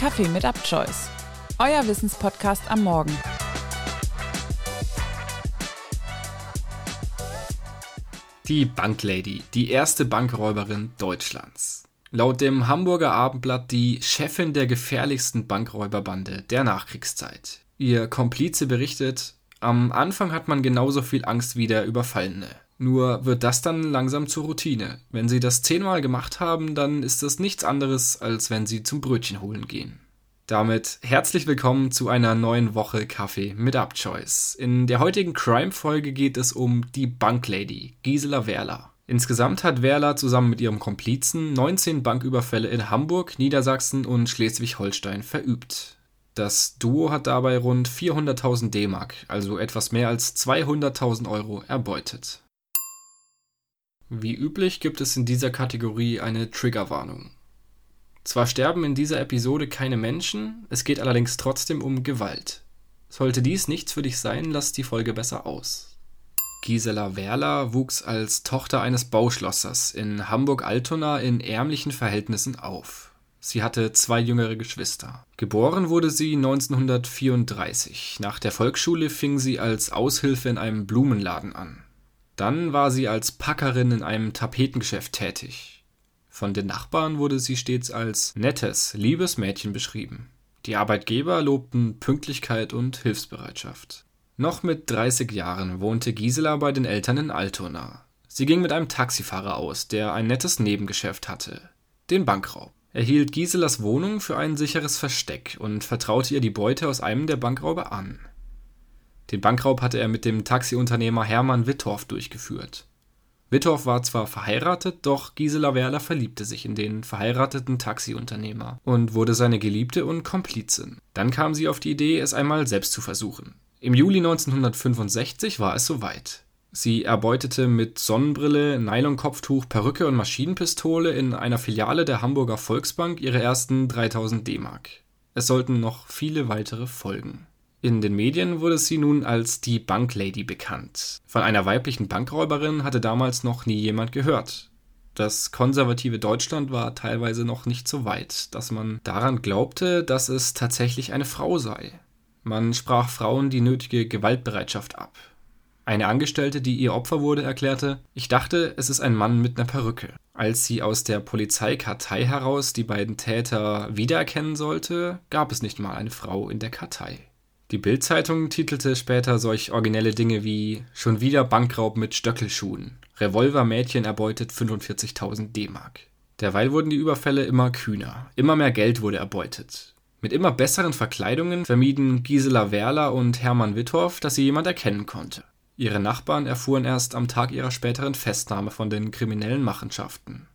Kaffee mit UpChoice, euer Wissenspodcast am Morgen. Die Banklady, die erste Bankräuberin Deutschlands. Laut dem Hamburger Abendblatt die Chefin der gefährlichsten Bankräuberbande der Nachkriegszeit. Ihr Komplize berichtet, am Anfang hat man genauso viel Angst wie der Überfallene. Nur wird das dann langsam zur Routine. Wenn sie das zehnmal gemacht haben, dann ist das nichts anderes, als wenn sie zum Brötchen holen gehen. Damit herzlich willkommen zu einer neuen Woche Kaffee mit Upchoice. In der heutigen Crime-Folge geht es um die Banklady, Gisela Werler. Insgesamt hat Werler zusammen mit ihrem Komplizen 19 Banküberfälle in Hamburg, Niedersachsen und Schleswig-Holstein verübt. Das Duo hat dabei rund 400.000 D-Mark, also etwas mehr als 200.000 Euro, erbeutet. Wie üblich gibt es in dieser Kategorie eine Triggerwarnung. Zwar sterben in dieser Episode keine Menschen, es geht allerdings trotzdem um Gewalt. Sollte dies nichts für dich sein, lass die Folge besser aus. Gisela Werler wuchs als Tochter eines Bauschlossers in Hamburg-Altona in ärmlichen Verhältnissen auf. Sie hatte zwei jüngere Geschwister. Geboren wurde sie 1934. Nach der Volksschule fing sie als Aushilfe in einem Blumenladen an. Dann war sie als Packerin in einem Tapetengeschäft tätig. Von den Nachbarn wurde sie stets als nettes, liebes Mädchen beschrieben. Die Arbeitgeber lobten Pünktlichkeit und Hilfsbereitschaft. Noch mit 30 Jahren wohnte Gisela bei den Eltern in Altona. Sie ging mit einem Taxifahrer aus, der ein nettes Nebengeschäft hatte, den Bankraub. Er hielt Giselas Wohnung für ein sicheres Versteck und vertraute ihr die Beute aus einem der Bankraube an. Den Bankraub hatte er mit dem Taxiunternehmer Hermann Wittorf durchgeführt. Wittorf war zwar verheiratet, doch Gisela Werler verliebte sich in den verheirateten Taxiunternehmer und wurde seine Geliebte und Komplizin. Dann kam sie auf die Idee, es einmal selbst zu versuchen. Im Juli 1965 war es soweit. Sie erbeutete mit Sonnenbrille, Nylonkopftuch, Perücke und Maschinenpistole in einer Filiale der Hamburger Volksbank ihre ersten 3000 D-Mark. Es sollten noch viele weitere folgen. In den Medien wurde sie nun als die Banklady bekannt. Von einer weiblichen Bankräuberin hatte damals noch nie jemand gehört. Das konservative Deutschland war teilweise noch nicht so weit, dass man daran glaubte, dass es tatsächlich eine Frau sei. Man sprach Frauen die nötige Gewaltbereitschaft ab. Eine Angestellte, die ihr Opfer wurde, erklärte, ich dachte, es ist ein Mann mit einer Perücke. Als sie aus der Polizeikartei heraus die beiden Täter wiedererkennen sollte, gab es nicht mal eine Frau in der Kartei. Die Bild-Zeitung titelte später solch originelle Dinge wie Schon wieder Bankraub mit Stöckelschuhen. Revolvermädchen erbeutet 45.000 D-Mark. Derweil wurden die Überfälle immer kühner. Immer mehr Geld wurde erbeutet. Mit immer besseren Verkleidungen vermieden Gisela Werler und Hermann Wittorf, dass sie jemand erkennen konnte. Ihre Nachbarn erfuhren erst am Tag ihrer späteren Festnahme von den kriminellen Machenschaften.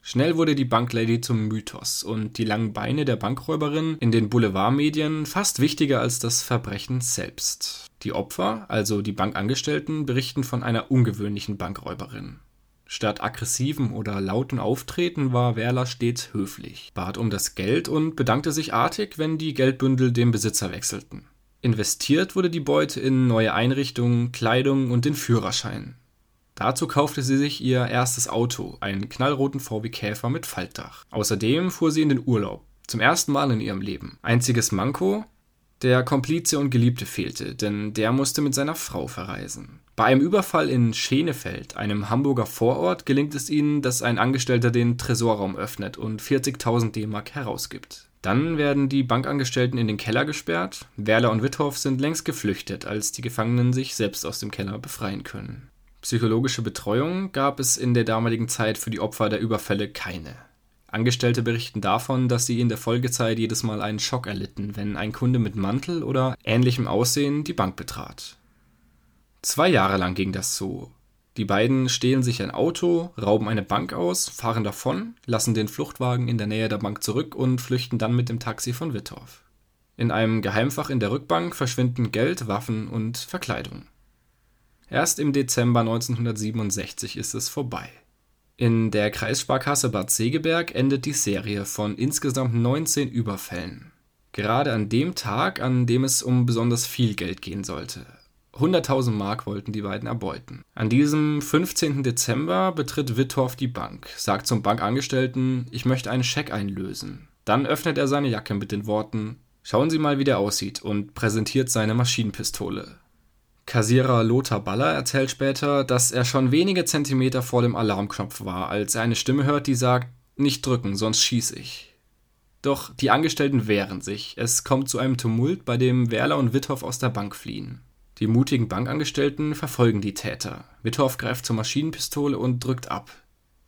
Schnell wurde die Banklady zum Mythos und die langen Beine der Bankräuberin in den Boulevardmedien fast wichtiger als das Verbrechen selbst. Die Opfer, also die Bankangestellten, berichten von einer ungewöhnlichen Bankräuberin. Statt aggressivem oder lauten Auftreten war Werler stets höflich, bat um das Geld und bedankte sich artig, wenn die Geldbündel dem Besitzer wechselten. Investiert wurde die Beute in neue Einrichtungen, Kleidung und den Führerschein. Dazu kaufte sie sich ihr erstes Auto, einen knallroten VW Käfer mit Faltdach. Außerdem fuhr sie in den Urlaub. Zum ersten Mal in ihrem Leben. Einziges Manko? Der Komplize und Geliebte fehlte, denn der musste mit seiner Frau verreisen. Bei einem Überfall in Schenefeld, einem Hamburger Vorort, gelingt es ihnen, dass ein Angestellter den Tresorraum öffnet und 40.000 D-Mark herausgibt. Dann werden die Bankangestellten in den Keller gesperrt. Werler und Withoff sind längst geflüchtet, als die Gefangenen sich selbst aus dem Keller befreien können. Psychologische Betreuung gab es in der damaligen Zeit für die Opfer der Überfälle keine. Angestellte berichten davon, dass sie in der Folgezeit jedes Mal einen Schock erlitten, wenn ein Kunde mit Mantel oder ähnlichem Aussehen die Bank betrat. Zwei Jahre lang ging das so. Die beiden stehlen sich ein Auto, rauben eine Bank aus, fahren davon, lassen den Fluchtwagen in der Nähe der Bank zurück und flüchten dann mit dem Taxi von Wittorf. In einem Geheimfach in der Rückbank verschwinden Geld, Waffen und Verkleidung. Erst im Dezember 1967 ist es vorbei. In der Kreissparkasse Bad Segeberg endet die Serie von insgesamt 19 Überfällen. Gerade an dem Tag, an dem es um besonders viel Geld gehen sollte. 100.000 Mark wollten die beiden erbeuten. An diesem 15. Dezember betritt Wittorf die Bank, sagt zum Bankangestellten, ich möchte einen Scheck einlösen. Dann öffnet er seine Jacke mit den Worten Schauen Sie mal, wie der aussieht und präsentiert seine Maschinenpistole. Kassierer Lothar Baller erzählt später, dass er schon wenige Zentimeter vor dem Alarmknopf war, als er eine Stimme hört, die sagt, nicht drücken, sonst schieß ich. Doch die Angestellten wehren sich. Es kommt zu einem Tumult, bei dem Werler und Withoff aus der Bank fliehen. Die mutigen Bankangestellten verfolgen die Täter. Withoff greift zur Maschinenpistole und drückt ab.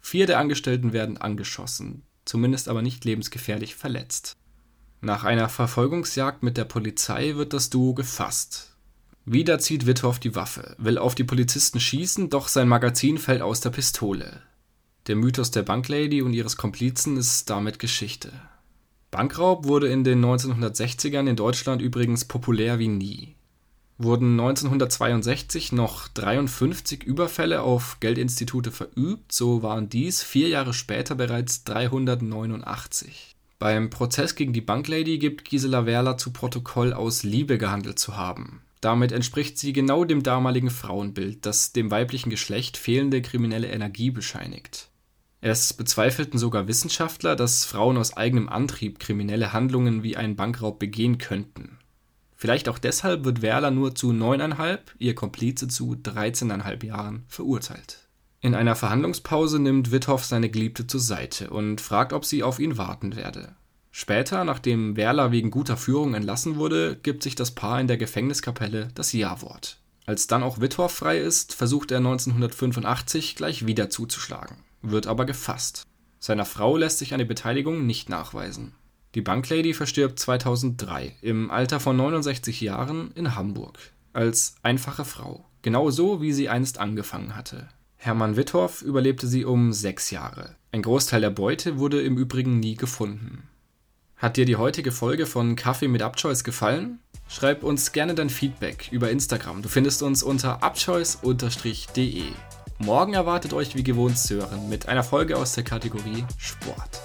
Vier der Angestellten werden angeschossen, zumindest aber nicht lebensgefährlich verletzt. Nach einer Verfolgungsjagd mit der Polizei wird das Duo gefasst. Wieder zieht Withoff die Waffe, will auf die Polizisten schießen, doch sein Magazin fällt aus der Pistole. Der Mythos der Banklady und ihres Komplizen ist damit Geschichte. Bankraub wurde in den 1960ern in Deutschland übrigens populär wie nie. Wurden 1962 noch 53 Überfälle auf Geldinstitute verübt, so waren dies vier Jahre später bereits 389. Beim Prozess gegen die Banklady gibt Gisela Werler zu Protokoll, aus Liebe gehandelt zu haben. Damit entspricht sie genau dem damaligen Frauenbild, das dem weiblichen Geschlecht fehlende kriminelle Energie bescheinigt. Es bezweifelten sogar Wissenschaftler, dass Frauen aus eigenem Antrieb kriminelle Handlungen wie einen Bankraub begehen könnten. Vielleicht auch deshalb wird Werler nur zu neuneinhalb, ihr Komplize zu 13,5 Jahren verurteilt. In einer Verhandlungspause nimmt Withoff seine Geliebte zur Seite und fragt, ob sie auf ihn warten werde. Später, nachdem Werler wegen guter Führung entlassen wurde, gibt sich das Paar in der Gefängniskapelle das Ja-Wort. Als dann auch Wittorf frei ist, versucht er 1985 gleich wieder zuzuschlagen, wird aber gefasst. Seiner Frau lässt sich eine Beteiligung nicht nachweisen. Die Banklady verstirbt 2003 im Alter von 69 Jahren in Hamburg als einfache Frau, genau so wie sie einst angefangen hatte. Hermann Wittorf überlebte sie um sechs Jahre. Ein Großteil der Beute wurde im Übrigen nie gefunden. Hat dir die heutige Folge von Kaffee mit Upchoice gefallen? Schreib uns gerne dein Feedback über Instagram. Du findest uns unter upchoice-de. Morgen erwartet euch wie gewohnt Sören mit einer Folge aus der Kategorie Sport.